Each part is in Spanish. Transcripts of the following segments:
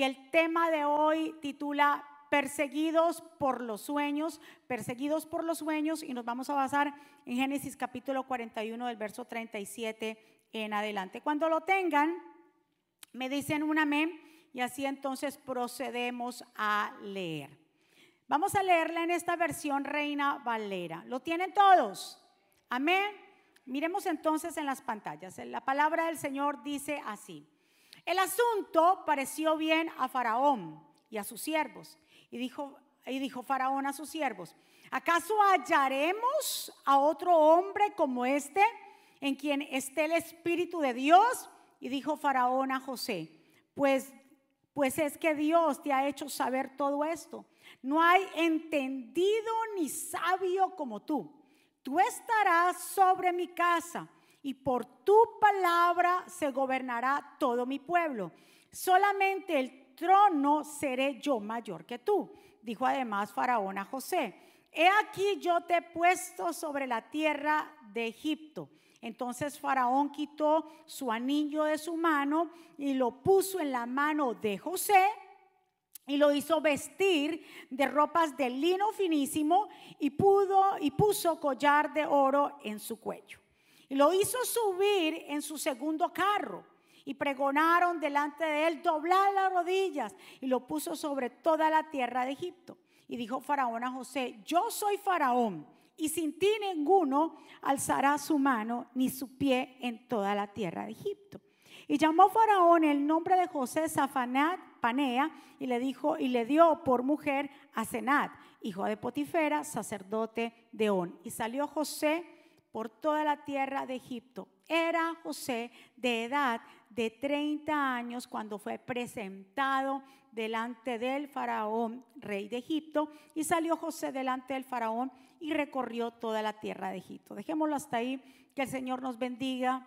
Y el tema de hoy titula Perseguidos por los sueños, perseguidos por los sueños, y nos vamos a basar en Génesis capítulo 41 del verso 37 en adelante. Cuando lo tengan, me dicen un amén y así entonces procedemos a leer. Vamos a leerla en esta versión Reina Valera. ¿Lo tienen todos? Amén. Miremos entonces en las pantallas. La palabra del Señor dice así. El asunto pareció bien a Faraón y a sus siervos. Y dijo, y dijo Faraón a sus siervos, ¿acaso hallaremos a otro hombre como este en quien esté el Espíritu de Dios? Y dijo Faraón a José, pues, pues es que Dios te ha hecho saber todo esto. No hay entendido ni sabio como tú. Tú estarás sobre mi casa y por tu palabra se gobernará todo mi pueblo. Solamente el trono seré yo mayor que tú. Dijo además Faraón a José, he aquí yo te he puesto sobre la tierra de Egipto. Entonces Faraón quitó su anillo de su mano y lo puso en la mano de José y lo hizo vestir de ropas de lino finísimo y puso collar de oro en su cuello. Y lo hizo subir en su segundo carro. Y pregonaron delante de él doblar las rodillas. Y lo puso sobre toda la tierra de Egipto. Y dijo Faraón a José, yo soy Faraón. Y sin ti ninguno alzará su mano ni su pie en toda la tierra de Egipto. Y llamó Faraón el nombre de José Zafanat Panea y le dijo y le dio por mujer a Senat, hijo de Potifera, sacerdote de On. Y salió José por toda la tierra de Egipto. Era José de edad de 30 años cuando fue presentado delante del faraón, rey de Egipto, y salió José delante del faraón y recorrió toda la tierra de Egipto. Dejémoslo hasta ahí, que el Señor nos bendiga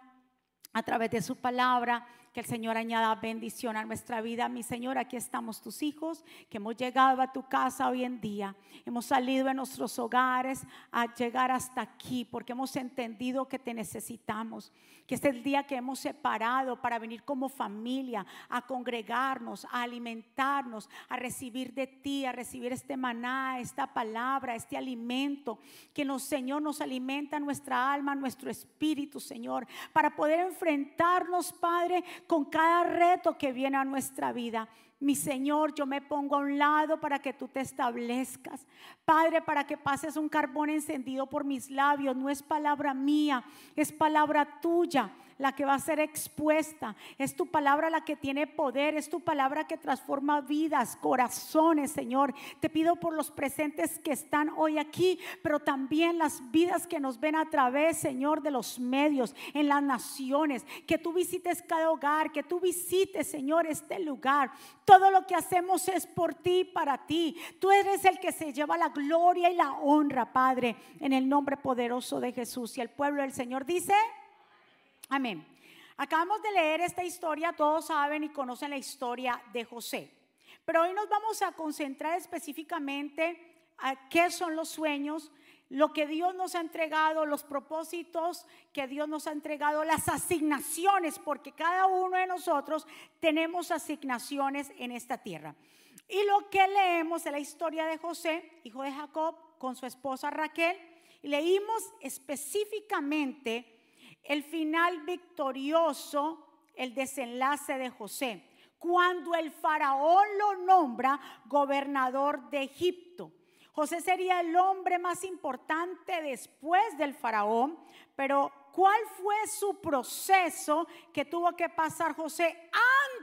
a través de su palabra que el Señor añada bendición a nuestra vida. Mi Señor, aquí estamos tus hijos, que hemos llegado a tu casa hoy en día. Hemos salido de nuestros hogares a llegar hasta aquí porque hemos entendido que te necesitamos. Que este es el día que hemos separado para venir como familia a congregarnos, a alimentarnos, a recibir de ti, a recibir este maná, esta palabra, este alimento que nos, Señor, nos alimenta nuestra alma, nuestro espíritu, Señor, para poder enfrentarnos, Padre, con cada reto que viene a nuestra vida. Mi Señor, yo me pongo a un lado para que tú te establezcas. Padre, para que pases un carbón encendido por mis labios. No es palabra mía, es palabra tuya la que va a ser expuesta. Es tu palabra la que tiene poder, es tu palabra que transforma vidas, corazones, Señor. Te pido por los presentes que están hoy aquí, pero también las vidas que nos ven a través, Señor, de los medios, en las naciones. Que tú visites cada hogar, que tú visites, Señor, este lugar. Todo lo que hacemos es por ti, para ti. Tú eres el que se lleva la gloria y la honra, Padre, en el nombre poderoso de Jesús. Y el pueblo del Señor dice... Amén. Acabamos de leer esta historia, todos saben y conocen la historia de José. Pero hoy nos vamos a concentrar específicamente a qué son los sueños, lo que Dios nos ha entregado, los propósitos que Dios nos ha entregado, las asignaciones, porque cada uno de nosotros tenemos asignaciones en esta tierra. Y lo que leemos es la historia de José, hijo de Jacob, con su esposa Raquel, leímos específicamente el final victorioso, el desenlace de José, cuando el faraón lo nombra gobernador de Egipto. José sería el hombre más importante después del faraón, pero ¿cuál fue su proceso que tuvo que pasar José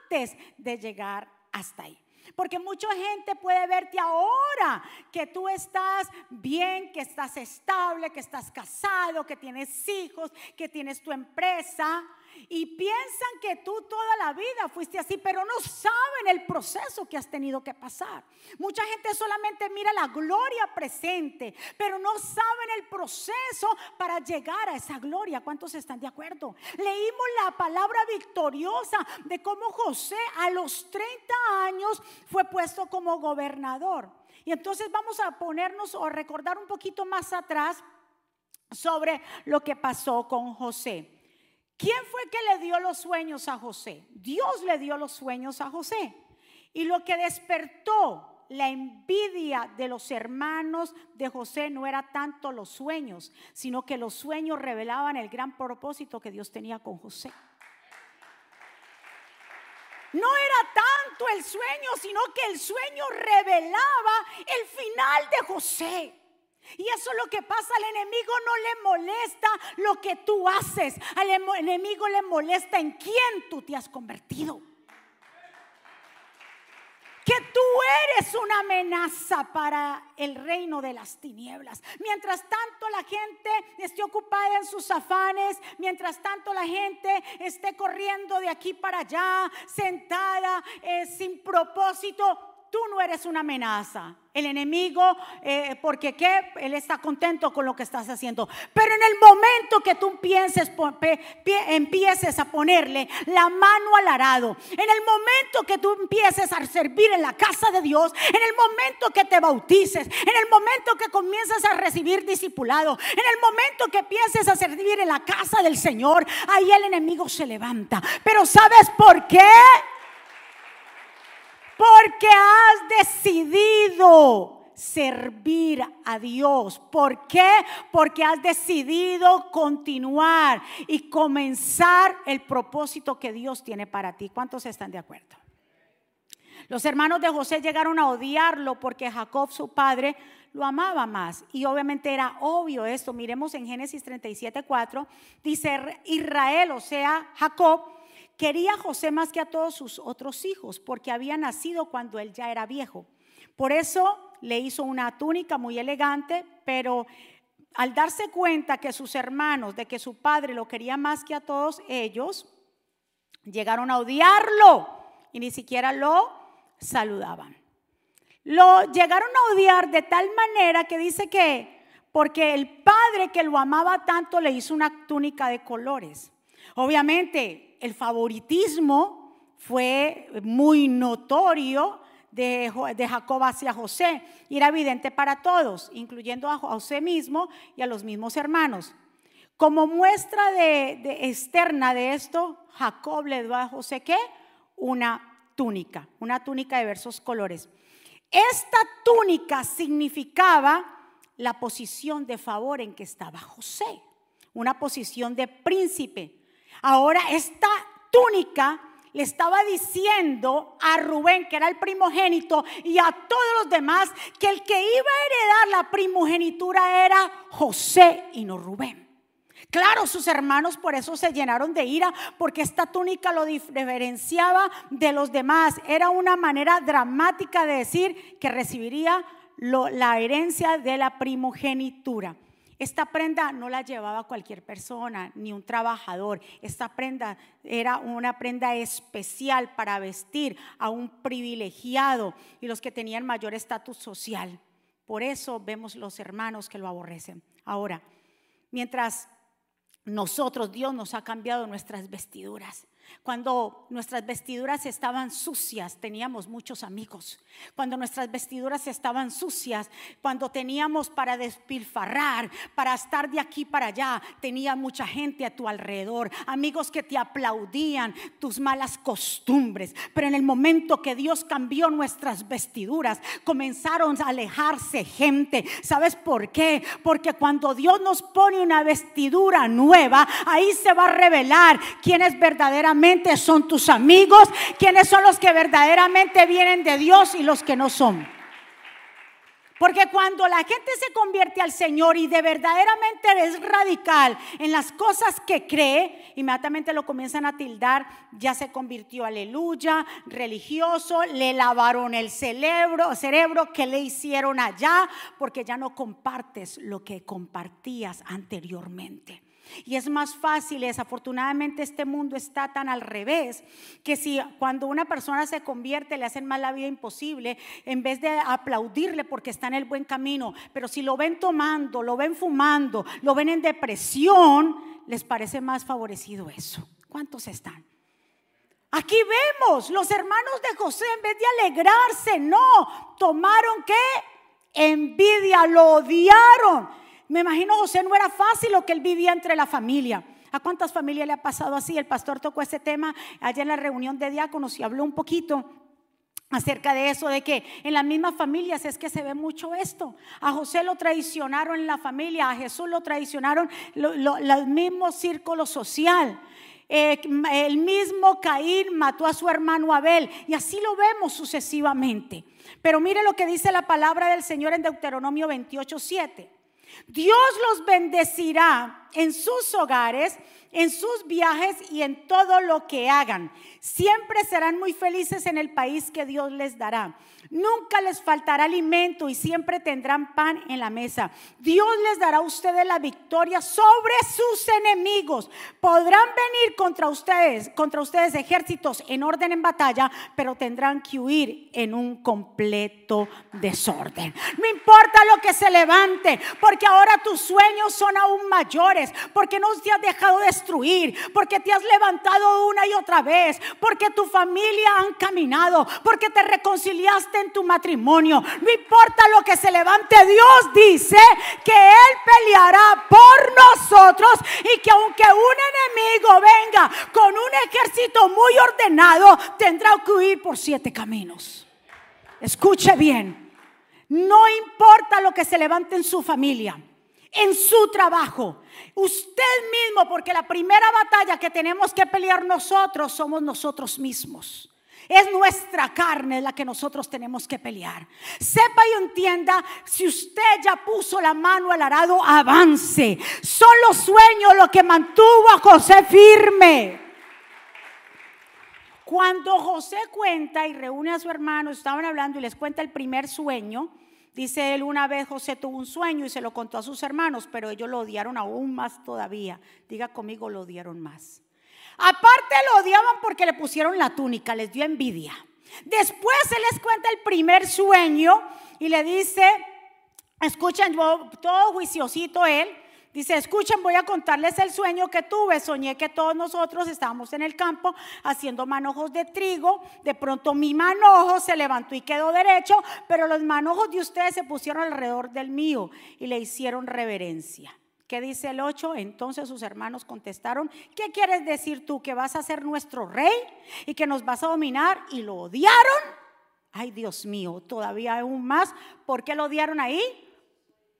antes de llegar hasta ahí? Porque mucha gente puede verte ahora que tú estás bien, que estás estable, que estás casado, que tienes hijos, que tienes tu empresa y piensan que tú toda la vida fuiste así, pero no saben el proceso que has tenido que pasar. Mucha gente solamente mira la gloria presente, pero no saben el proceso para llegar a esa gloria. ¿Cuántos están de acuerdo? Leímos la palabra victoriosa de cómo José a los 30 años fue puesto como gobernador. Y entonces vamos a ponernos o recordar un poquito más atrás sobre lo que pasó con José. ¿Quién fue que le dio los sueños a José? Dios le dio los sueños a José. Y lo que despertó la envidia de los hermanos de José no era tanto los sueños, sino que los sueños revelaban el gran propósito que Dios tenía con José. No era tanto el sueño, sino que el sueño revelaba el final de José. Y eso es lo que pasa, al enemigo no le molesta lo que tú haces, al enemigo le molesta en quién tú te has convertido que tú eres una amenaza para el reino de las tinieblas. Mientras tanto la gente esté ocupada en sus afanes, mientras tanto la gente esté corriendo de aquí para allá, sentada, eh, sin propósito, tú no eres una amenaza. El enemigo, eh, porque ¿qué? Él está contento con lo que estás haciendo. Pero en el momento que tú empieces, empieces a ponerle la mano al arado, en el momento que tú empieces a servir en la casa de Dios, en el momento que te bautices, en el momento que comiences a recibir discipulado, en el momento que empieces a servir en la casa del Señor, ahí el enemigo se levanta. Pero ¿sabes por qué? Porque has decidido servir a Dios. ¿Por qué? Porque has decidido continuar y comenzar el propósito que Dios tiene para ti. ¿Cuántos están de acuerdo? Los hermanos de José llegaron a odiarlo porque Jacob, su padre, lo amaba más. Y obviamente era obvio esto. Miremos en Génesis 37, 4. Dice Israel, o sea, Jacob Quería a José más que a todos sus otros hijos, porque había nacido cuando él ya era viejo. Por eso le hizo una túnica muy elegante, pero al darse cuenta que sus hermanos, de que su padre lo quería más que a todos ellos, llegaron a odiarlo y ni siquiera lo saludaban. Lo llegaron a odiar de tal manera que dice que, porque el padre que lo amaba tanto le hizo una túnica de colores. Obviamente, el favoritismo fue muy notorio de, Jacob hacia José y era evidente para todos, incluyendo a José mismo y a los mismos hermanos. Como muestra de, externa de esto, Jacob le dio a José qué? Una túnica, una túnica de diversos colores. Esta túnica significaba la posición de favor en que estaba José, una posición de príncipe. Ahora esta túnica le estaba diciendo a Rubén, que era el primogénito, y a todos los demás, que el que iba a heredar la primogenitura era José y no Rubén. Claro, sus hermanos por eso se llenaron de ira, porque esta túnica lo diferenciaba de los demás. Era una manera dramática de decir que recibiría la herencia de la primogenitura. Esta prenda no la llevaba cualquier persona, ni un trabajador. Esta prenda era una prenda especial para vestir a un privilegiado y los que tenían mayor estatus social. Por eso vemos los hermanos que lo aborrecen. Ahora, mientras nosotros, Dios nos ha cambiado nuestras vestiduras. Cuando nuestras vestiduras estaban sucias, teníamos muchos amigos. Cuando nuestras vestiduras estaban sucias, cuando teníamos para despilfarrar, para estar de aquí para allá, tenía mucha gente a tu alrededor, amigos que te aplaudían tus malas costumbres. Pero en el momento que Dios cambió nuestras vestiduras, comenzaron a alejarse gente. ¿Sabes por qué? Porque cuando Dios nos pone una vestidura nueva, ahí se va a revelar quién es verdaderamente son tus amigos, quienes son los que verdaderamente vienen de Dios y los que no son. Porque cuando la gente se convierte al Señor y de verdaderamente es radical en las cosas que cree, inmediatamente lo comienzan a tildar, ya se convirtió, aleluya, religioso, le lavaron el cerebro, cerebro que le hicieron allá, porque ya no compartes lo que compartías anteriormente. Y es más fácil, desafortunadamente este mundo está tan al revés, que si cuando una persona se convierte le hacen mal la vida imposible, en vez de aplaudirle porque está en el buen camino, pero si lo ven tomando, lo ven fumando, lo ven en depresión, les parece más favorecido eso. ¿Cuántos están? Aquí vemos los hermanos de José, en vez de alegrarse, no, tomaron qué? Envidia, lo odiaron. Me imagino José no era fácil lo que él vivía entre la familia. ¿A cuántas familias le ha pasado así? El pastor tocó ese tema allá en la reunión de diáconos y habló un poquito. acerca de eso, de que en las mismas familias es que se ve mucho esto. A José lo traicionaron en la familia, a Jesús lo traicionaron el mismo círculo social. Eh, el mismo Caín mató a su hermano Abel y así lo vemos sucesivamente. Pero mire lo que dice la palabra del Señor en Deuteronomio 28, 7. Dios los bendecirá en sus hogares, en sus viajes y en todo lo que hagan. Siempre serán muy felices en el país que Dios les dará. Nunca les faltará alimento y siempre tendrán pan en la mesa. Dios les dará a ustedes la victoria sobre sus enemigos. Podrán venir contra ustedes, contra ustedes ejércitos en orden en batalla, pero tendrán que huir en un completo desorden. No importa lo que se levante, porque ahora tus sueños son aún mayores, porque no te has dejado destruir, porque te has levantado una y otra vez, porque tu familia han caminado, porque te reconciliaste en tu matrimonio. No importa lo que se levante, Dios dice que Él peleará por nosotros y que aunque un enemigo venga con un ejército muy ordenado, tendrá que huir por siete caminos. Escuche bien, no importa lo que se levante en su familia en su trabajo. Usted mismo, porque la primera batalla que tenemos que pelear nosotros somos nosotros mismos. Es nuestra carne la que nosotros tenemos que pelear. Sepa y entienda, si usted ya puso la mano al arado, avance. Son los sueños lo que mantuvo a José firme. Cuando José cuenta y reúne a su hermano, estaban hablando y les cuenta el primer sueño, dice él, una vez José tuvo un sueño y se lo contó a sus hermanos, pero ellos lo odiaron aún más todavía. Diga conmigo, lo odiaron más. Aparte lo odiaban porque le pusieron la túnica, les dio envidia. Después se les cuenta el primer sueño y le dice, escuchen, todo juiciosito él, Dice, escuchen, voy a contarles el sueño que tuve. Soñé que todos nosotros estábamos en el campo haciendo manojos de trigo. De pronto mi manojo se levantó y quedó derecho, pero los manojos de ustedes se pusieron alrededor del mío y le hicieron reverencia. ¿Qué dice el 8? Entonces sus hermanos contestaron, ¿qué quieres decir tú? ¿Que vas a ser nuestro rey y que nos vas a dominar? Y lo odiaron. Ay, Dios mío, todavía aún más. ¿Por qué lo odiaron ahí?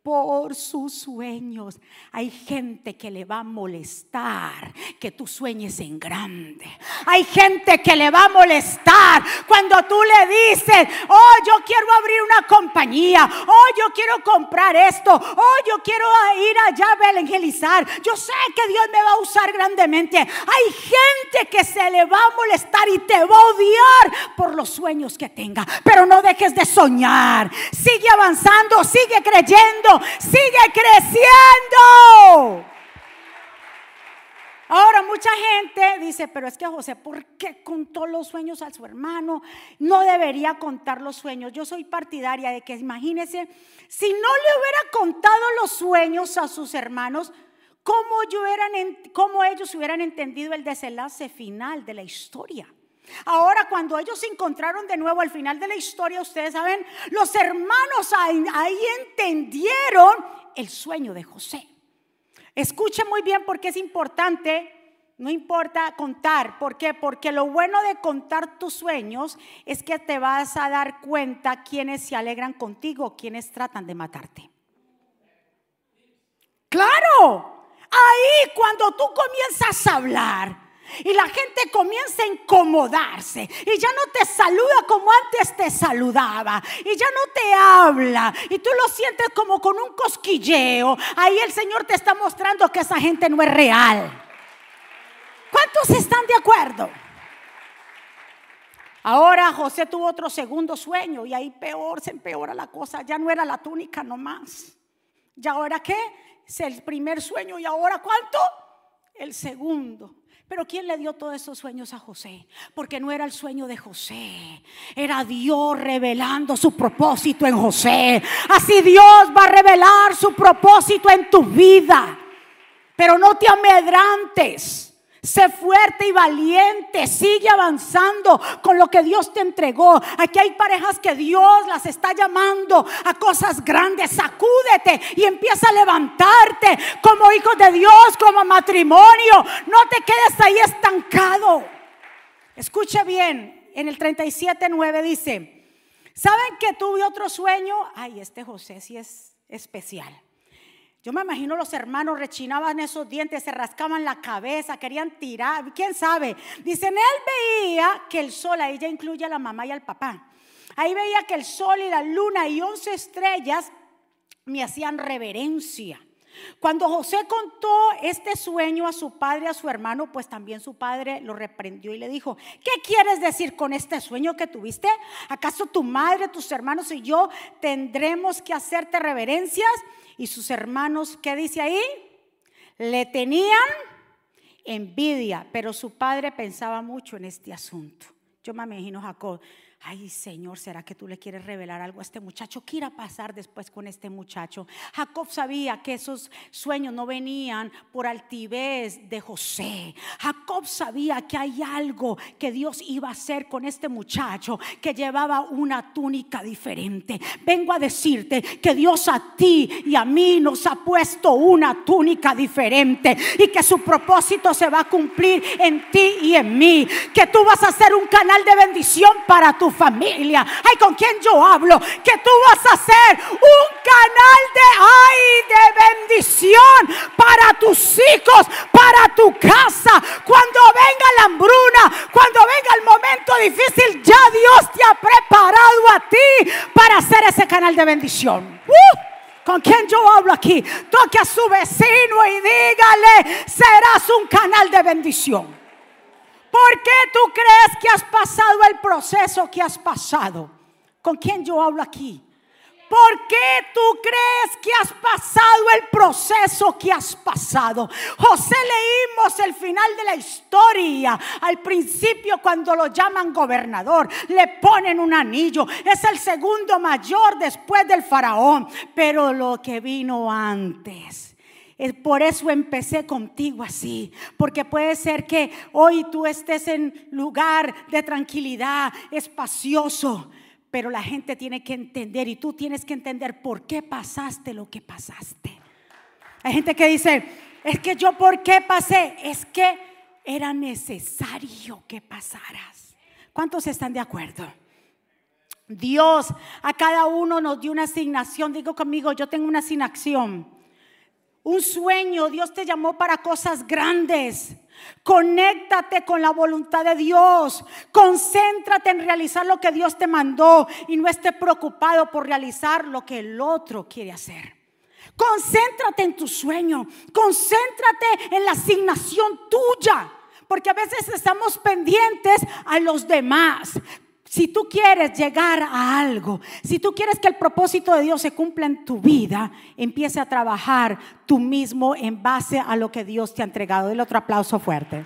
Por sus sueños. Hay gente que le va a molestar que tú sueñes en grande. Hay gente que le va a molestar cuando tú le dices, oh, yo quiero abrir una compañía, oh, yo quiero comprar esto, oh, yo quiero ir allá a evangelizar. Yo sé que Dios me va a usar grandemente. Hay gente que se le va a molestar y te va a odiar por los sueños que tenga. Pero no dejes de soñar. Sigue avanzando, sigue creyendo sigue creciendo. Ahora mucha gente dice, pero es que José, ¿por qué contó los sueños a su hermano? No debería contar los sueños. Yo soy partidaria de que imagínese, si no le hubiera contado los sueños a sus hermanos, ¿cómo, cómo ellos hubieran entendido el desenlace final de la historia? Ahora, cuando ellos se encontraron de nuevo al final de la historia, ustedes saben, los hermanos ahí, entendieron el sueño de José. Escuche muy bien porque es importante no importa contar. ¿Por qué? Porque lo bueno de contar tus sueños es que te vas a dar cuenta quiénes se alegran contigo, quiénes tratan de matarte. Claro, ahí cuando tú comienzas a hablar, y la gente comienza a incomodarse y ya no te saluda como antes te saludaba y ya no te habla y tú lo sientes como con un cosquilleo. Ahí el Señor te está mostrando que esa gente no es real. ¿Cuántos están de acuerdo? Ahora José tuvo otro segundo sueño y ahí peor se empeora la cosa. Ya no era la túnica nomás. ¿Y ahora qué? Es el primer sueño y ahora cuánto? El segundo. Pero ¿quién le dio todos esos sueños a José? Porque no era el sueño de José, era Dios revelando su propósito en José. Así Dios va a revelar su propósito en tu vida. Pero no te amedrantes. Sé fuerte y valiente, sigue avanzando con lo que Dios te entregó. Aquí hay parejas que Dios las está llamando a cosas grandes. Sacúdete y empieza a levantarte como hijo de Dios, como matrimonio. No te quedes ahí estancado. Escuche bien, en el 37, 9 dice, ¿saben que tuve otro sueño? Ay, este José sí es especial. Yo me imagino los hermanos rechinaban esos dientes, se rascaban la cabeza, querían tirar, quién sabe. Dicen, él veía que el sol, ahí ya incluye a la mamá y al papá. Ahí veía que el sol y la luna y once estrellas me hacían reverencia. Cuando José contó este sueño a su padre, a su hermano, pues también su padre lo reprendió y le dijo, ¿qué quieres decir con este sueño que tuviste? ¿Acaso tu madre, tus hermanos y yo tendremos que hacerte reverencias? Y sus hermanos, ¿qué dice ahí? Le tenían envidia, pero su padre pensaba mucho en este asunto. Yo me imagino Jacob, ay Señor, ¿será que tú le quieres revelar algo a este muchacho? ¿Qué irá a pasar después con este muchacho? Jacob sabía que esos sueños no venían por altivez de José. Jacob sabía que hay algo que Dios iba a hacer con este muchacho que llevaba una túnica diferente. Vengo a decirte que Dios a ti y a mí nos ha puesto una túnica diferente y que su propósito se va a cumplir en ti y en mí. Que tú vas a ser un canal de bendición para familia. Ay, ¿con quién yo hablo? Que tú vas a ser un canal de ay, de bendición para tus hijos, para tu casa. Cuando venga la hambruna, cuando venga el momento difícil, ya Dios te ha preparado a ti para ser ese canal de bendición. ¡Uh! ¿Con quién yo hablo aquí? Toque a su vecino y dígale, serás un canal de bendición. ¿Por qué tú crees que has pasado el proceso que has pasado? ¿Con quién yo hablo aquí? ¿Por qué tú crees que has pasado el proceso que has pasado? José leímos el final de la historia. Al principio cuando lo llaman gobernador, le ponen un anillo. Es el segundo mayor después del faraón. Pero lo que vino antes por eso empecé contigo así, porque puede ser que hoy tú estés en lugar de tranquilidad, espacioso, pero la gente tiene que entender y tú tienes que entender por qué pasaste lo que pasaste. Hay gente que dice, es que yo por qué pasé, es que era necesario que pasaras. ¿Cuántos están de acuerdo? Dios a cada uno nos dio una asignación. Digo conmigo, yo tengo una asignación un sueño, Dios te llamó para cosas grandes. Conéctate con la voluntad de Dios. Concéntrate en realizar lo que Dios te mandó y no esté preocupado por realizar lo que el otro quiere hacer. Concéntrate en tu sueño. Concéntrate en la asignación tuya. Porque a veces estamos pendientes a los demás. Si tú quieres llegar a algo, si tú quieres que el propósito de Dios se cumpla en tu vida, empiece a trabajar tú mismo en base a lo que Dios te ha entregado. Dile otro aplauso fuerte.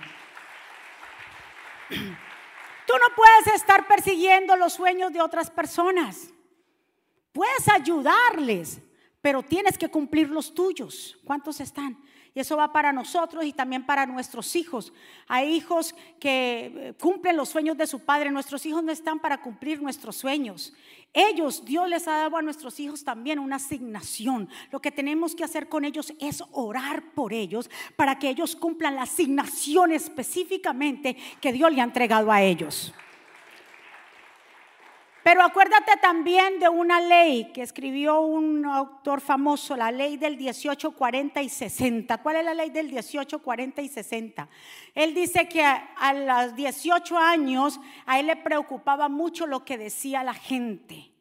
Tú no puedes estar persiguiendo los sueños de otras personas. Puedes ayudarles, pero tienes que cumplir los tuyos. ¿Cuántos están? Y eso va para nosotros y también para nuestros hijos. Hay hijos que eh, cumplen los sueños de su padre. Nuestros hijos no están para cumplir nuestros sueños. Ellos, Dios les ha dado a nuestros hijos también una asignación. Lo que tenemos que hacer con ellos es orar por ellos para que ellos cumplan la asignación específicamente que Dios le ha entregado a ellos. Pero acuérdate también de una ley que escribió un autor famoso, la ley del 18, 40 y 60. ¿Cuál es la ley del 18, 40 y 60? Él dice que a, los 18 años a él le preocupaba mucho lo que decía la gente.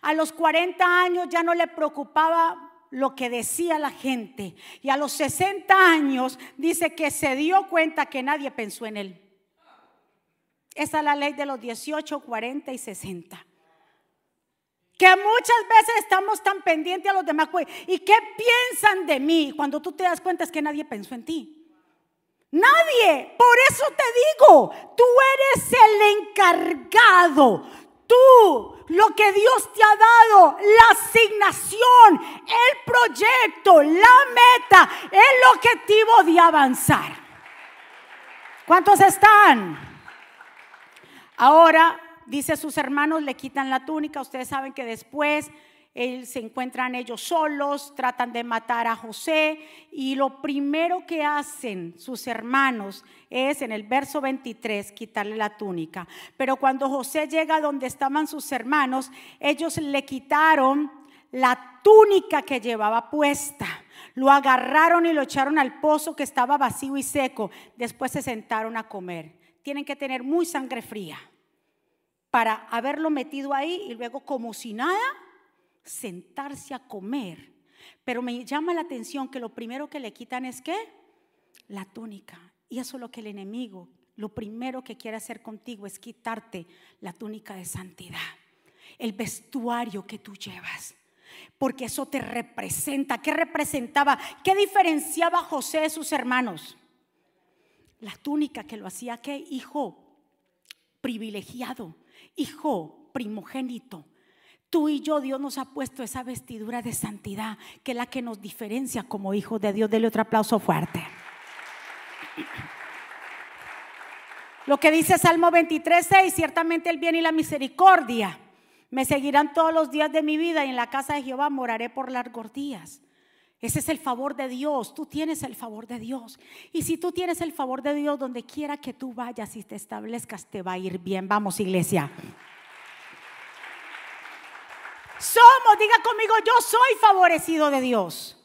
A los 40 años ya no le preocupaba lo que decía la gente. Y a los 60 años dice que se dio cuenta que nadie pensó en él. Esa es la ley de los 18, 40 y 60. Que muchas veces estamos tan pendientes a los demás. ¿Y qué piensan de mí? Cuando tú te das cuenta es que nadie pensó en ti. Nadie. Por eso te digo, tú eres el encargado. Tú, lo que Dios te ha dado, la asignación, el proyecto, la meta, el objetivo de avanzar. ¿Cuántos están? Ahora, dice sus hermanos, le quitan la túnica. Ustedes saben que después él, se encuentran ellos solos, tratan de matar a José y lo primero que hacen sus hermanos es en el verso 23 quitarle la túnica. Pero cuando José llega donde estaban sus hermanos, ellos le quitaron la túnica que llevaba puesta. Lo agarraron y lo echaron al pozo que estaba vacío y seco. Después se sentaron a comer. Tienen que tener muy sangre fría para haberlo metido ahí y luego como si nada sentarse a comer. Pero me llama la atención que lo primero que le quitan es qué? La túnica. Y eso es lo que el enemigo, lo primero que quiere hacer contigo es quitarte la túnica de santidad, el vestuario que tú llevas. Porque eso te representa. ¿Qué representaba? ¿Qué diferenciaba a José de sus hermanos? La túnica que lo hacía, ¿qué? Hijo privilegiado, hijo primogénito, Tú y yo, Dios nos ha puesto esa vestidura de santidad, que es la que nos diferencia como hijos de Dios. Dele otro aplauso fuerte. Lo que dice Salmo 23, 6, ciertamente el bien y la misericordia me seguirán todos los días de mi vida y en la casa de Jehová moraré por largos días. Ese es el favor de Dios. Tú tienes el favor de Dios. Y si tú tienes el favor de Dios, donde quiera que tú vayas y te establezcas, te va a ir bien. Vamos, iglesia. Somos, diga conmigo, yo soy favorecido de Dios.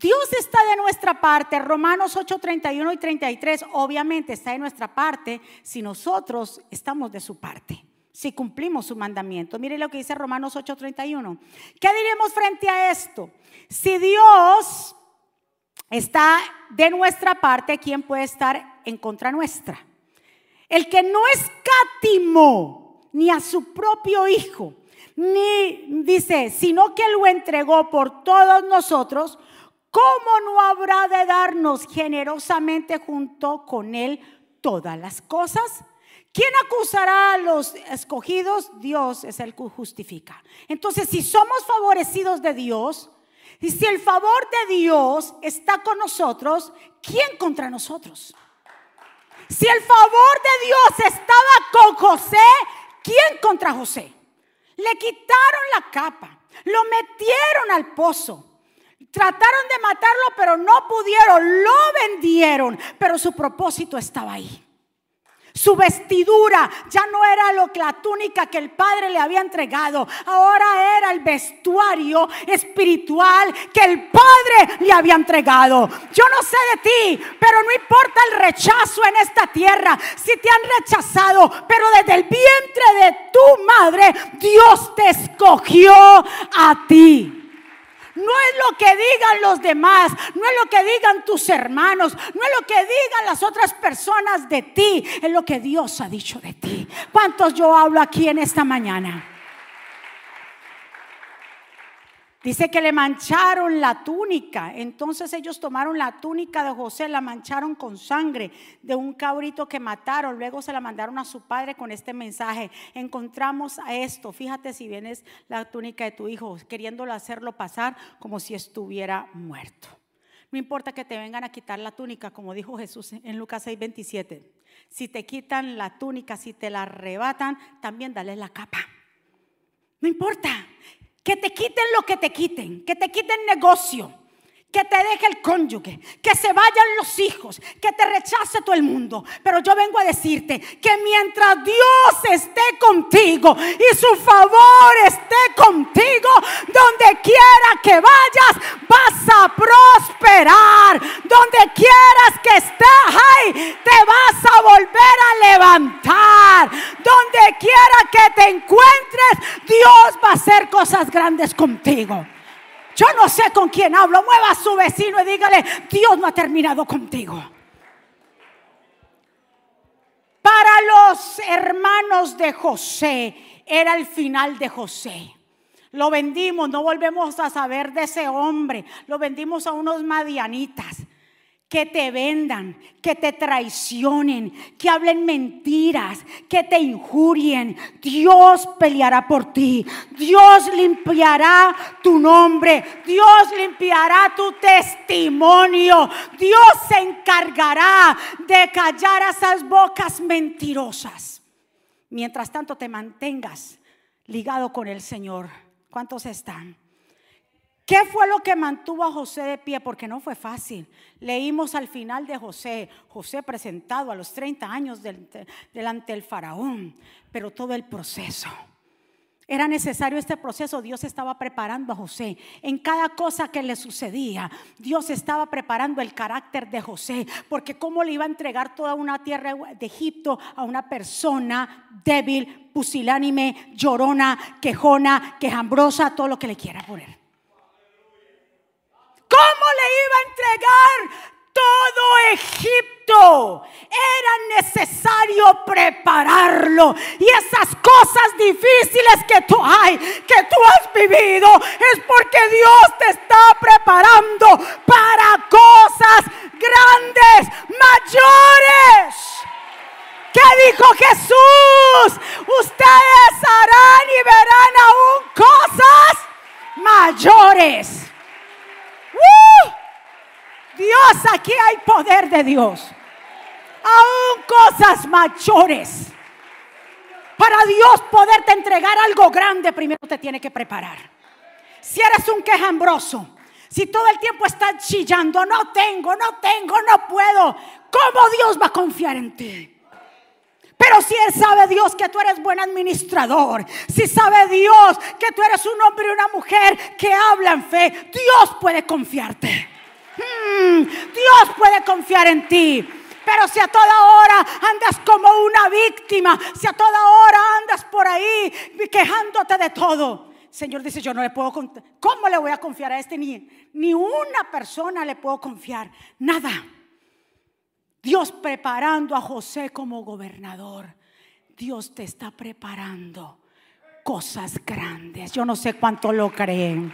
Dios está de nuestra parte. Romanos 8, 31 y 33 obviamente está de nuestra parte si nosotros estamos de su parte, si cumplimos su mandamiento. Mire lo que dice Romanos 8, 31. ¿Qué diremos frente a esto? Si Dios está de nuestra parte, ¿quién puede estar en contra nuestra? El que no escatimó ni a su propio Hijo ni dice, sino que lo entregó por todos nosotros, ¿cómo no habrá de darnos generosamente junto con él todas las cosas? ¿Quién acusará a los escogidos? Dios es el que justifica. Entonces, si somos favorecidos de Dios, y si el favor de Dios está con nosotros, ¿quién contra nosotros? Si el favor de Dios estaba con José, ¿quién contra José? Le quitaron la capa, lo metieron al pozo. Trataron de matarlo, pero no pudieron. Lo vendieron, pero su propósito estaba ahí. Su vestidura ya no era lo que la túnica que el Padre le había entregado, ahora era el vestuario espiritual que el Padre le había entregado. Yo no sé de ti, pero no importa el rechazo en esta tierra, si te han rechazado, pero desde el vientre de tu madre Dios te escogió a ti. No es lo que digan los demás, no es lo que digan tus hermanos, no es lo que digan las otras personas de ti, es lo que Dios ha dicho de ti. ¿Cuántos yo hablo aquí en esta mañana? Dice que le mancharon la túnica. Entonces ellos tomaron la túnica de José, la mancharon con sangre de un cabrito que mataron. Luego se la mandaron a su padre con este mensaje. Encontramos a esto. Fíjate si vienes la túnica de tu hijo, queriéndolo hacerlo pasar como si estuviera muerto. No importa que te vengan a quitar la túnica, como dijo Jesús en Lucas 6:27. Si te quitan la túnica, si te la arrebatan, también dale la capa. No importa. Que te quiten lo que te quiten, que te quiten negocio, que te deje el cónyuge, que se vayan los hijos, que te rechace todo el mundo. Pero yo vengo a decirte que mientras Dios esté contigo y su favor esté contigo, donde quiera que vayas, vas a prosperar. Donde quieras que estés, ay, te vas a volver a levantar. Donde quiera que te encuentres, Dios va a hacer cosas grandes contigo. Yo no sé con quién hablo. Mueva a su vecino y dígale, Dios no ha terminado contigo. Para los hermanos de José era el final de José. Lo vendimos, no volvemos a saber de ese hombre. Lo vendimos a unos madianitas que te vendan, que te traicionen, que hablen mentiras, que te injurien. Dios peleará por ti. Dios limpiará tu nombre. Dios limpiará tu testimonio. Dios se encargará de callar esas bocas mentirosas. Mientras tanto te mantengas ligado con el Señor, ¿Cuántos están? ¿Qué fue lo que mantuvo a José de pie? Porque no fue fácil. Leímos al final de José, José presentado a los 30 años delante del faraón, pero todo el proceso. Era necesario este proceso. Dios estaba preparando a José. En cada cosa que le sucedía, Dios estaba preparando el carácter de José. Porque cómo le iba a entregar toda una tierra de Egipto a una persona débil, pusilánime, llorona, quejona, quejambrosa, todo lo que le quiera poner. ¿Cómo le iba a entregar todo Egipto. Era necesario prepararlo. Y esas cosas difíciles que tú hay, que tú has vivido, es porque Dios te está preparando para cosas grandes, mayores. ¿Qué dijo Jesús? Ustedes harán y verán aún cosas mayores. Dios, aquí hay poder de Dios. Aún cosas mayores. Para Dios poderte entregar algo grande, primero te tiene que preparar. Si eres un quejambroso, si todo el tiempo estás chillando, no tengo, no tengo, no puedo, ¿cómo Dios va a confiar en ti? Pero si Él sabe Dios que tú eres buen administrador, si sabe Dios que tú eres un hombre y una mujer que hablan fe, Dios puede confiarte. Hmm, Dios puede confiar en ti. Pero si a toda hora andas como una víctima, si a toda hora andas por ahí quejándote de todo, Señor dice, yo no le puedo contar. ¿Cómo le voy a confiar a este? Ni, ni una persona le puedo confiar. Nada. Dios preparando a José como gobernador. Dios te está preparando cosas grandes. Yo no sé cuánto lo creen.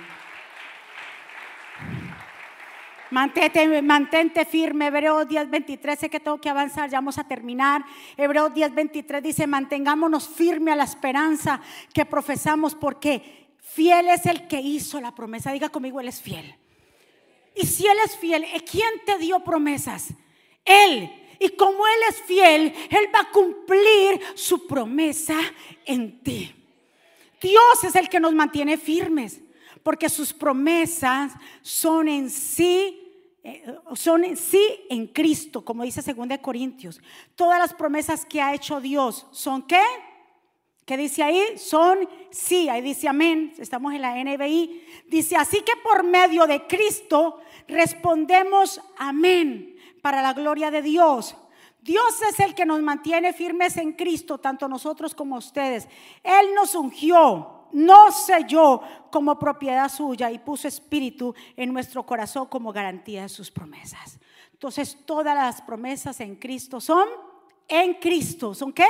Mantente, mantente firme. Hebreos 10:23, sé que tengo que avanzar, ya vamos a terminar. Hebreos 10:23 dice, mantengámonos firme a la esperanza que profesamos porque fiel es el que hizo la promesa. Diga conmigo, Él es fiel. Y si Él es fiel, ¿quién te dio promesas? Él. Y como Él es fiel, Él va a cumplir su promesa en ti. Dios es el que nos mantiene firmes porque sus promesas son en sí eh, son en sí en Cristo, como dice 2 Corintios. Todas las promesas que ha hecho Dios son qué? ¿Qué dice ahí? Son sí, ahí dice amén, estamos en la NBI. Dice, así que por medio de Cristo respondemos amén para la gloria de Dios. Dios es el que nos mantiene firmes en Cristo, tanto nosotros como ustedes. Él nos ungió no selló como propiedad suya y puso espíritu en nuestro corazón como garantía de sus promesas. Entonces todas las promesas en Cristo son en Cristo. ¿Son qué?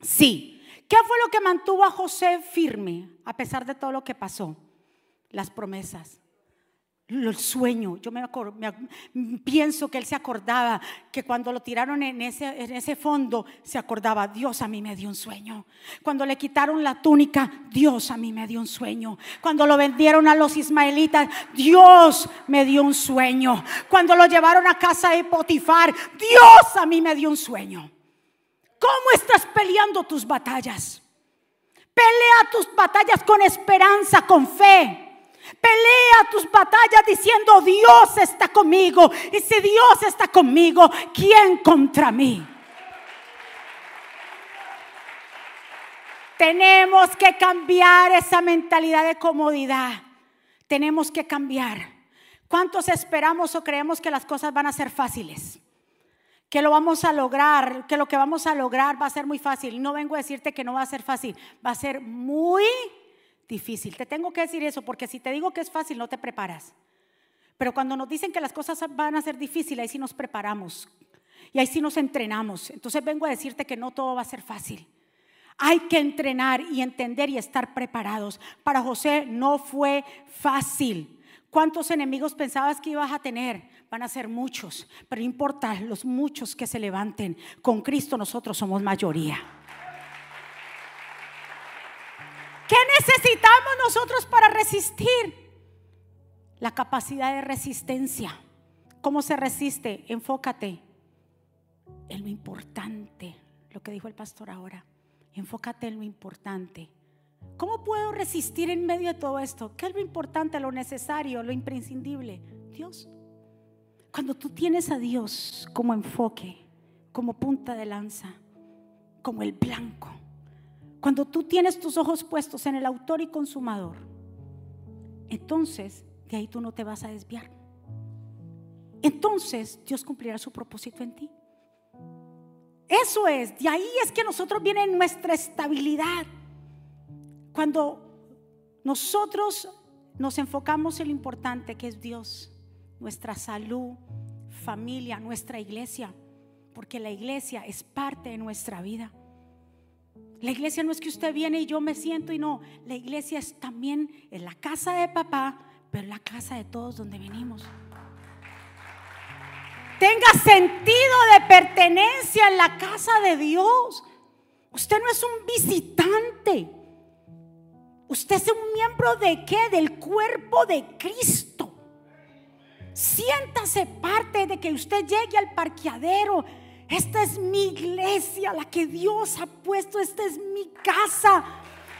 Sí. ¿Qué fue lo que mantuvo a José firme a pesar de todo lo que pasó? Las promesas el sueño. Yo me, pienso que él se acordaba que cuando lo tiraron en ese, en ese fondo, se acordaba, Dios a mí me dio un sueño. Cuando le quitaron la túnica, Dios a mí me dio un sueño. Cuando lo vendieron a los ismaelitas, Dios me dio un sueño. Cuando lo llevaron a casa de Potifar, Dios a mí me dio un sueño. ¿Cómo estás peleando tus batallas? Pelea tus batallas con esperanza, con fe. Pelea tus batallas diciendo Dios está conmigo. Y si Dios está conmigo, ¿quién contra mí? Tenemos que cambiar esa mentalidad de comodidad. Tenemos que cambiar. ¿Cuántos esperamos o creemos que las cosas van a ser fáciles? Que lo vamos a lograr, que lo que vamos a lograr va a ser muy fácil. No vengo a decirte que no va a ser fácil, va a ser muy difícil. Te tengo que decir eso porque si te digo que es fácil, no te preparas. Pero cuando nos dicen que las cosas van a ser difíciles, ahí sí nos preparamos y ahí sí nos entrenamos. Entonces vengo a decirte que no todo va a ser fácil. Hay que entrenar y entender y estar preparados. Para José no fue fácil. ¿Cuántos enemigos pensabas que ibas a tener? Van a ser muchos, pero no importa los muchos que se levanten. Con Cristo nosotros somos mayoría. ¿Qué necesitamos nosotros para resistir? La capacidad de resistencia. ¿Cómo se resiste? Enfócate en lo importante, lo que dijo el pastor ahora. Enfócate en lo importante. ¿Cómo puedo resistir en medio de todo esto? ¿Qué es lo importante, lo necesario, lo imprescindible? Dios. Cuando tú tienes a Dios como enfoque, como punta de lanza, como el blanco, cuando tú tienes tus ojos puestos en el autor y consumador, entonces de ahí tú no te vas a desviar. Entonces Dios cumplirá su propósito en ti. Eso es, de ahí es que nosotros viene nuestra estabilidad. Cuando nosotros nos enfocamos en lo importante que es Dios, nuestra salud, familia, nuestra iglesia, porque la iglesia es parte de nuestra vida. La iglesia no es que usted viene y yo me siento y no, la iglesia es también la casa de papá, pero la casa de todos donde venimos tenga sentido de pertenencia en la casa de Dios. Usted no es un visitante. Usted es un miembro de qué? Del cuerpo de Cristo. Siéntase parte de que usted llegue al parqueadero. Esta es mi iglesia, la que Dios ha puesto. Esta es mi casa.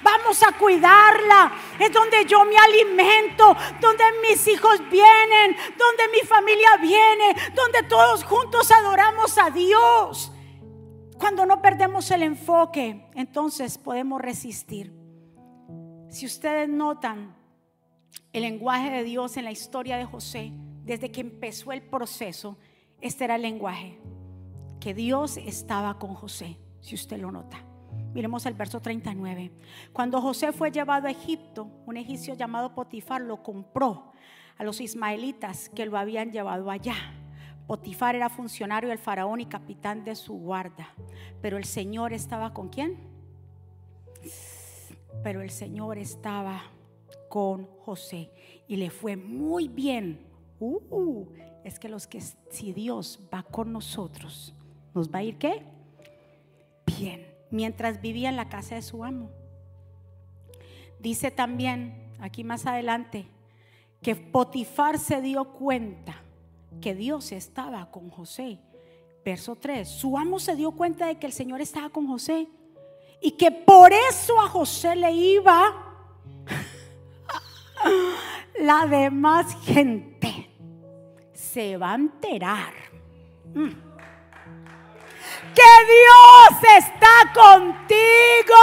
Vamos a cuidarla. Es donde yo me alimento, donde mis hijos vienen, donde mi familia viene, donde todos juntos adoramos a Dios. Cuando no perdemos el enfoque, entonces podemos resistir. Si ustedes notan el lenguaje de Dios en la historia de José, desde que empezó el proceso, este era el lenguaje, que Dios estaba con José, si usted lo nota. Miremos el verso 39. Cuando José fue llevado a Egipto, un egipcio llamado Potifar lo compró a los ismaelitas que lo habían llevado allá. Potifar era funcionario del faraón y capitán de su guarda. Pero el Señor estaba con quién? Pero el Señor estaba con José y le fue muy bien. Uh, es que los que si Dios va con nosotros, nos va a ir qué? Bien mientras vivía en la casa de su amo. Dice también, aquí más adelante, que Potifar se dio cuenta que Dios estaba con José. Verso 3, su amo se dio cuenta de que el Señor estaba con José y que por eso a José le iba la demás gente. Se va a enterar. Mm que Dios está contigo.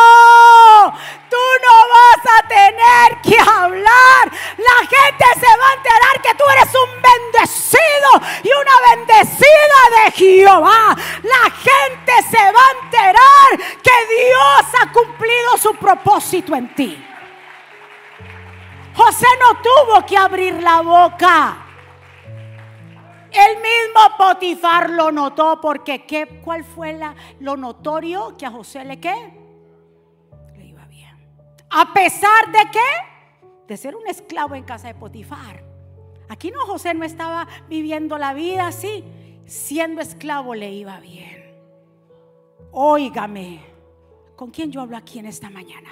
Tú no vas a tener que hablar. La gente se va a enterar que tú eres un bendecido y una bendecida de Jehová. La gente se va a enterar que Dios ha cumplido su propósito en ti. José no tuvo que abrir la boca. Lo notó porque ¿qué, ¿cuál fue la, lo notorio que a José le qué? Le iba bien. A pesar de qué? De ser un esclavo en casa de Potifar. Aquí no, José no estaba viviendo la vida así. Siendo esclavo le iba bien. Óigame, ¿con quién yo hablo aquí en esta mañana?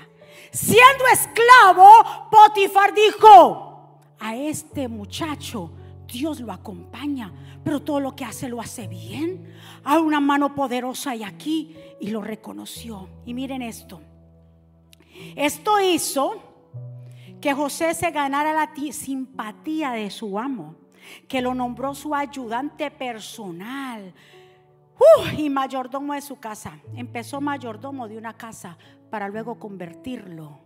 Siendo esclavo, Potifar dijo, a este muchacho Dios lo acompaña, pero todo lo que hace lo hace bien. Hay una mano poderosa y aquí y lo reconoció. Y miren esto. Esto hizo que José se ganara la simpatía de su amo, que lo nombró su ayudante personal y mayordomo de su casa. Empezó mayordomo de una casa para luego convertirlo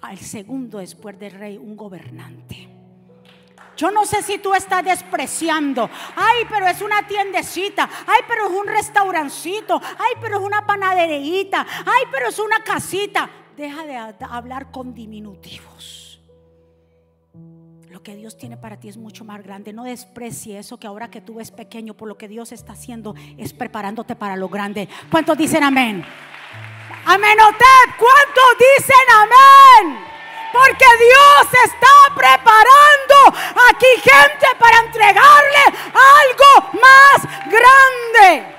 al segundo después del rey, un gobernante. Yo no sé si tú estás despreciando. Ay, pero es una tiendecita. Ay, pero es un restaurancito. Ay, pero es una panaderita. Ay, pero es una casita. Deja de hablar con diminutivos. Lo que Dios tiene para ti es mucho más grande. No desprecie eso que ahora que tú ves pequeño, por lo que Dios está haciendo es preparándote para lo grande. ¿Cuántos dicen amén? Amén. ¿Cuántos dicen amén? Porque Dios está preparando aquí gente para entregarle algo más grande.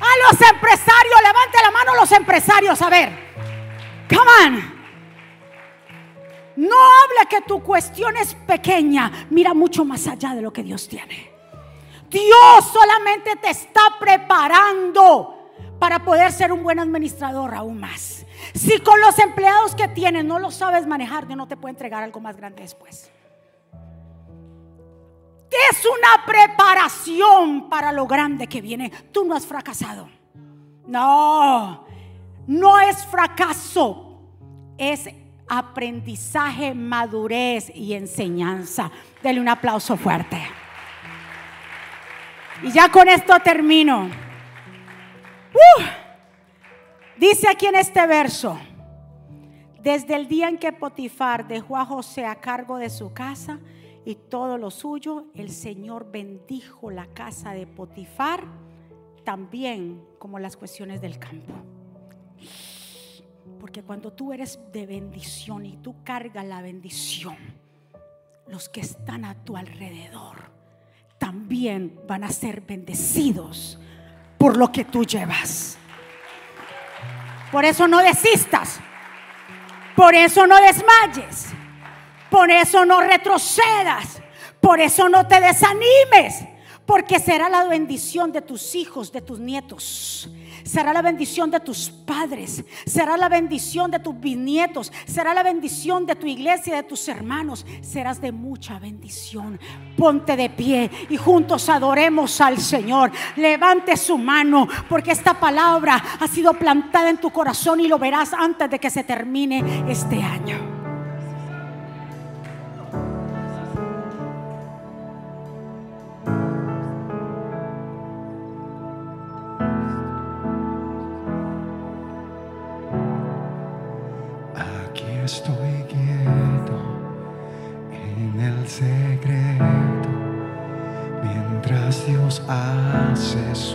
A los empresarios, levante la mano los empresarios, a ver. Come on. No hable que tu cuestión es pequeña. Mira mucho más allá de lo que Dios tiene. Dios solamente te está preparando para poder ser un buen administrador aún más. Si con los empleados que tienes no lo sabes manejar, Dios no te puede entregar algo más grande después. Es una preparación para lo grande que viene. Tú no has fracasado. No, no es fracaso. Es aprendizaje, madurez y enseñanza. Dele un aplauso fuerte. Y ya con esto termino. Uh, dice aquí en este verso, desde el día en que Potifar dejó a José a cargo de su casa y todo lo suyo, el Señor bendijo la casa de Potifar también como las cuestiones del campo. Porque cuando tú eres de bendición y tú cargas la bendición, los que están a tu alrededor también van a ser bendecidos por lo que tú llevas. Por eso no desistas. Por eso no desmayes. Por eso no retrocedas. Por eso no te desanimes. Porque será la bendición de tus hijos, de tus nietos será la bendición de tus padres, será la bendición de tus bisnietos, será la bendición de tu iglesia, de tus hermanos. Serás de mucha bendición. Ponte de pie y juntos adoremos al Señor. Levante su mano porque esta palabra ha sido plantada en tu corazón y lo verás antes de que se termine este año. Hace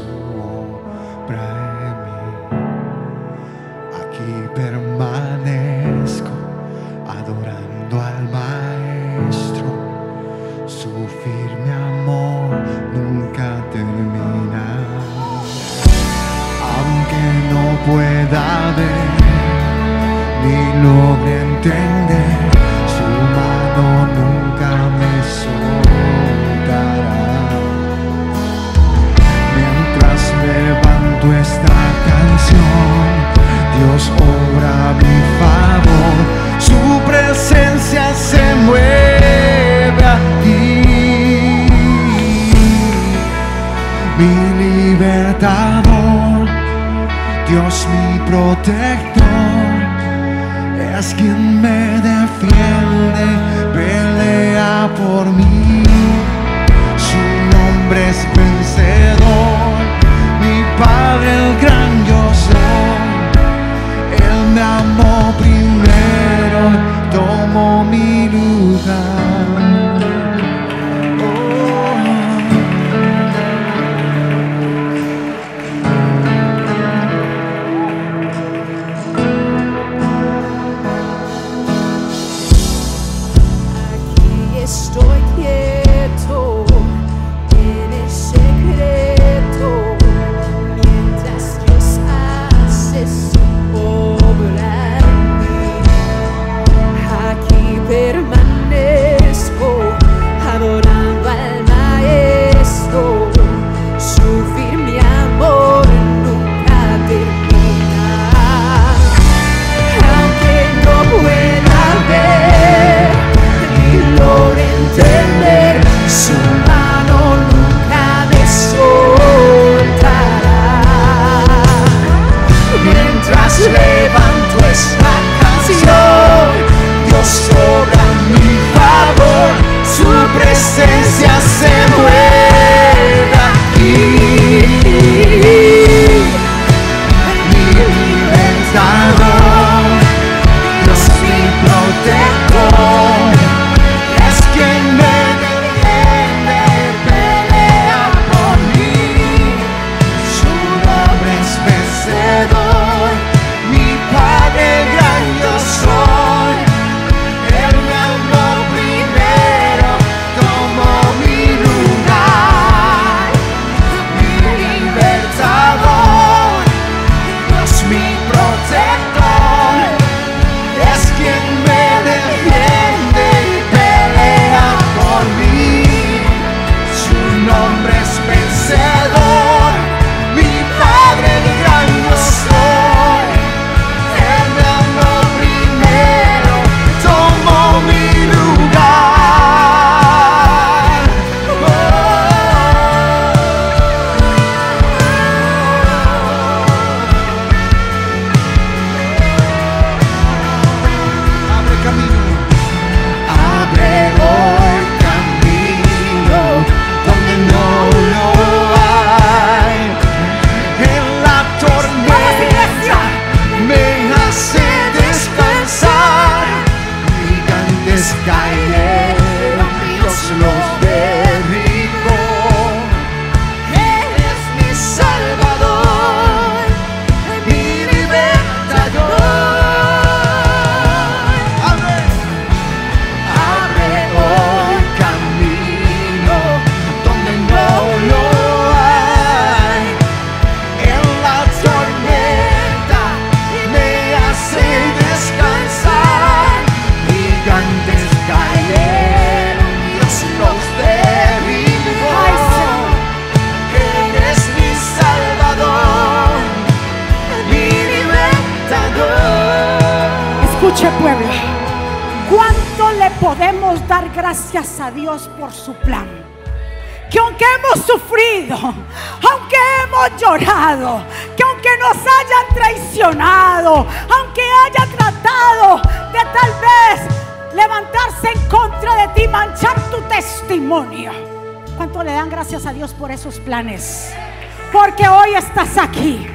Porque hoy estás aquí.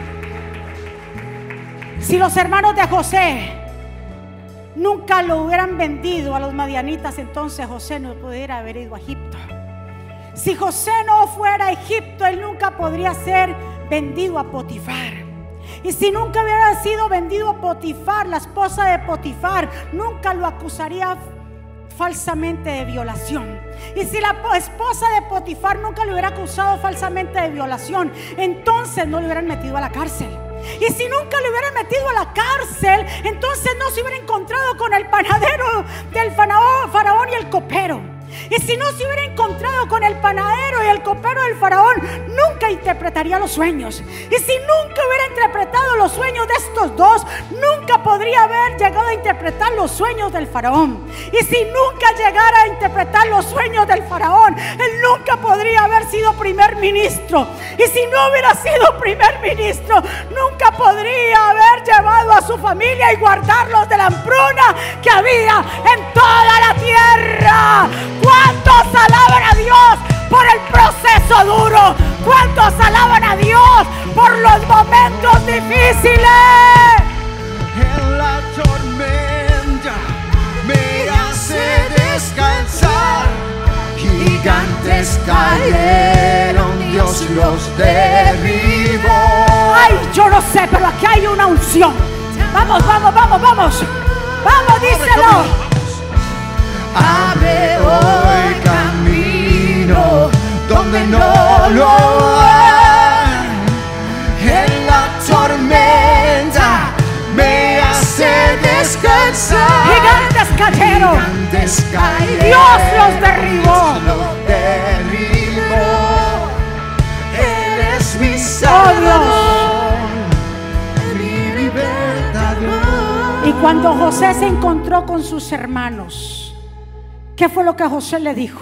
Si los hermanos de José nunca lo hubieran vendido a los madianitas, entonces José no pudiera haber ido a Egipto. Si José no fuera a Egipto, él nunca podría ser vendido a Potifar. Y si nunca hubiera sido vendido a Potifar, la esposa de Potifar nunca lo acusaría falsamente de violación. Y si la esposa de Potifar nunca lo hubiera acusado falsamente de violación, entonces no lo hubieran metido a la cárcel. Y si nunca le hubieran metido a la cárcel, entonces no se hubiera encontrado con el panadero del faraón, y el copero. Y si no se hubiera encontrado con el panadero y el copero del faraón, nunca interpretaría los sueños. Y si nunca hubiera interpretado los sueños de estos dos, nunca podría haber llegado a interpretar los sueños del faraón. Y si nunca llegara a interpretar los sueños del faraón, él nunca podría haber sido primer ministro. Y si no hubiera sido primer ministro, nunca podría haber llevado a su familia y guardarlos de la hambruna que había en toda la tierra. ¿Cuántos alaban a Dios por el proceso duro? ¿Cuántos alaban a Dios por los momentos difíciles? En la tormenta me hace descansar. Gigantes cayeron, Dios los derribó. Ay, yo no sé, pero aquí hay una unción. Vamos, vamos, vamos, vamos. Vamos, díselo. Abre hoy camino donde no lo hay. En la tormenta me hace descansar. Gigantes cayeron. Gigantes cayeron. Dios los derribó. Dios los derribó. Él es mi Oh, salvador. Mi libertador. Y cuando José se encontró con sus hermanos, ¿qué fue lo que José le dijo?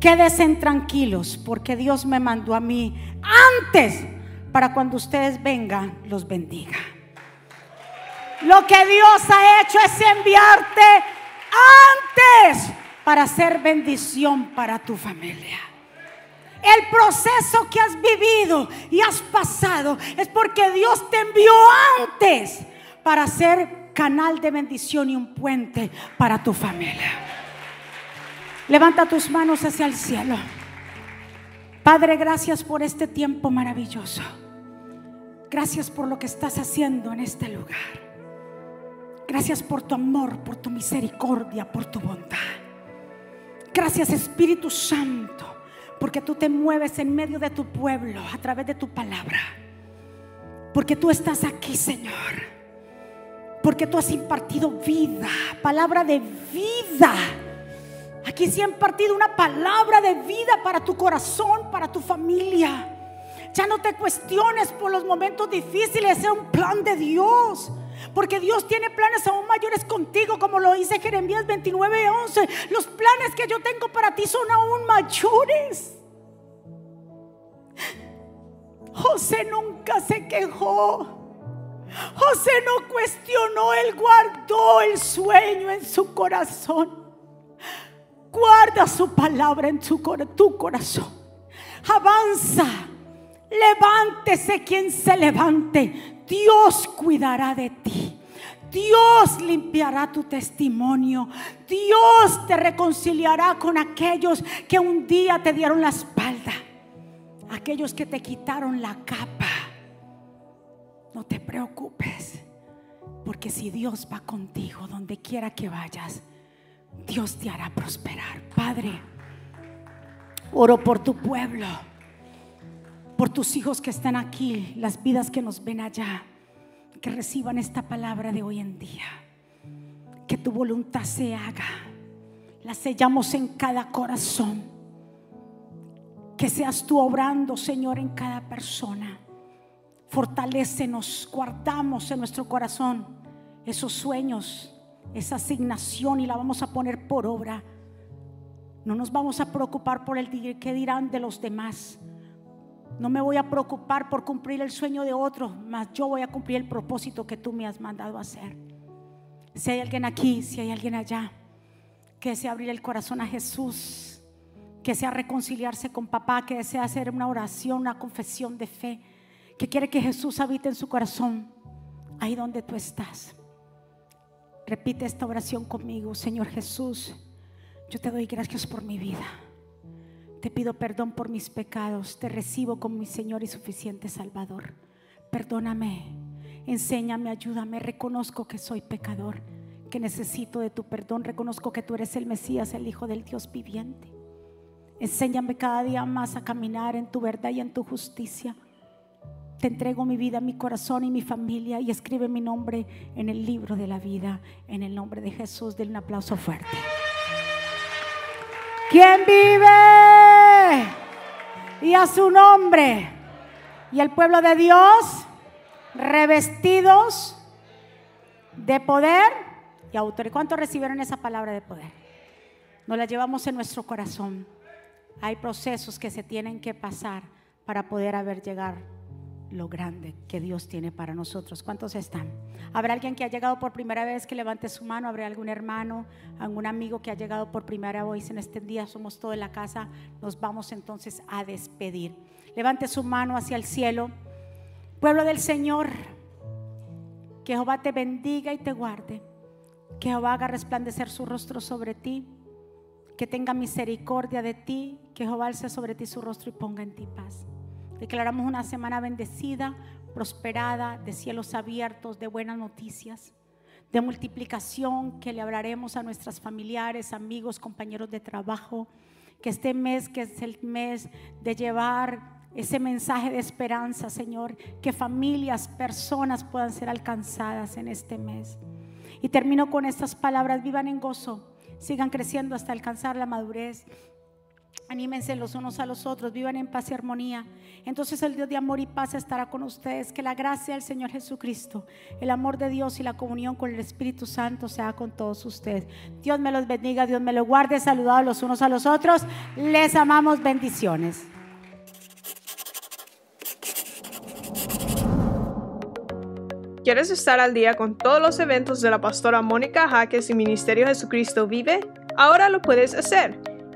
Quédense tranquilos porque Dios me mandó a mí antes para cuando ustedes vengan los bendiga. Lo que Dios ha hecho es enviarte antes para hacer bendición para tu familia. El proceso que has vivido y has pasado es porque Dios te envió antes para ser canal de bendición y un puente para tu familia. Levanta tus manos hacia el cielo. Padre, gracias por este tiempo maravilloso. Gracias por lo que estás haciendo en este lugar. Gracias por tu amor, por tu misericordia, por tu bondad. Gracias Espíritu Santo, porque tú te mueves en medio de tu pueblo a través de tu palabra. Porque tú estás aquí, Señor. Porque tú has impartido vida, palabra de vida. Aquí se ha impartido una palabra de vida para tu corazón, para tu familia. Ya no te cuestiones por los momentos difíciles, es un plan de Dios. Porque Dios tiene planes aún mayores contigo, como lo dice Jeremías 29, 11. Los planes que yo tengo para ti son aún mayores. José nunca se quejó. José no cuestionó, él guardó el sueño en su corazón. Guarda su palabra en tu, tu corazón. Avanza. Levántese quien se levante. Dios cuidará de ti. Dios limpiará tu testimonio. Dios te reconciliará con aquellos que un día te dieron la espalda. Aquellos que te quitaron la capa. No te preocupes. Porque si Dios va contigo donde quiera que vayas, Dios te hará prosperar. Padre, oro por tu pueblo, por tus hijos que están aquí, las vidas que nos ven allá, que reciban esta palabra de hoy en día. Que tu voluntad se haga. La sellamos en cada corazón. Que seas tú obrando, Señor, en cada persona. Fortalécenos, guardamos en nuestro corazón esos sueños, esa asignación y la vamos a poner por obra. No nos vamos a preocupar por el que dirán de los demás. No me voy a preocupar por cumplir el sueño de otro, mas yo voy a cumplir el propósito que tú me has mandado hacer. Si hay alguien aquí, si hay alguien allá, que desea abrir el corazón a Jesús, que desea reconciliarse con papá, que desea hacer una oración, una confesión de fe, que quiere que Jesús habite en su corazón, ahí donde tú estás. Repite esta oración conmigo, Señor Jesús. Yo te doy gracias por mi vida. Te pido perdón por mis pecados. Te recibo como mi Señor y suficiente Salvador. Perdóname, enséñame, ayúdame. Reconozco que soy pecador, que necesito de tu perdón. Reconozco que tú eres el Mesías, el Hijo del Dios viviente. Enséñame cada día más a caminar en tu verdad y en tu justicia. Te entrego mi vida, mi corazón y mi familia y escribe mi nombre en el libro de la vida. En el nombre de Jesús, denle un aplauso fuerte. ¿Quién vive? Y a su nombre. Y el pueblo de Dios, revestidos de poder y autoridad. ¿Cuántos recibieron esa palabra de poder? Nos la llevamos en nuestro corazón. Hay procesos que se tienen que pasar para poder haber llegar lo grande que Dios tiene para nosotros. ¿Cuántos están? ¿Habrá alguien que ha llegado por primera vez que levante su mano? ¿Habrá algún hermano, algún amigo que ha llegado por primera vez en este día? Somos todos en la casa. Nos vamos entonces a despedir. Levante su mano hacia el cielo. Pueblo del Señor, que Jehová te bendiga y te guarde. Que Jehová haga resplandecer su rostro sobre ti. Que tenga misericordia de ti. Que Jehová alce sobre ti su rostro y ponga en ti paz. Declaramos una semana bendecida, prosperada, de cielos abiertos, de buenas noticias, de multiplicación que le hablaremos a nuestras familiares, amigos, compañeros de trabajo. Que este mes, que es el mes de llevar ese mensaje de esperanza, Señor, que familias, personas puedan ser alcanzadas en este mes. Y termino con estas palabras, vivan en gozo, sigan creciendo hasta alcanzar la madurez Anímense los unos a los otros, vivan en paz y armonía. Entonces el Dios de amor y paz estará con ustedes. Que la gracia del Señor Jesucristo, el amor de Dios y la comunión con el Espíritu Santo sea con todos ustedes. Dios me los bendiga, Dios me los guarde. Saludados los unos a los otros. Les amamos. Bendiciones. ¿Quieres estar al día con todos los eventos de la pastora Mónica Jaques y Ministerio Jesucristo Vive? Ahora lo puedes hacer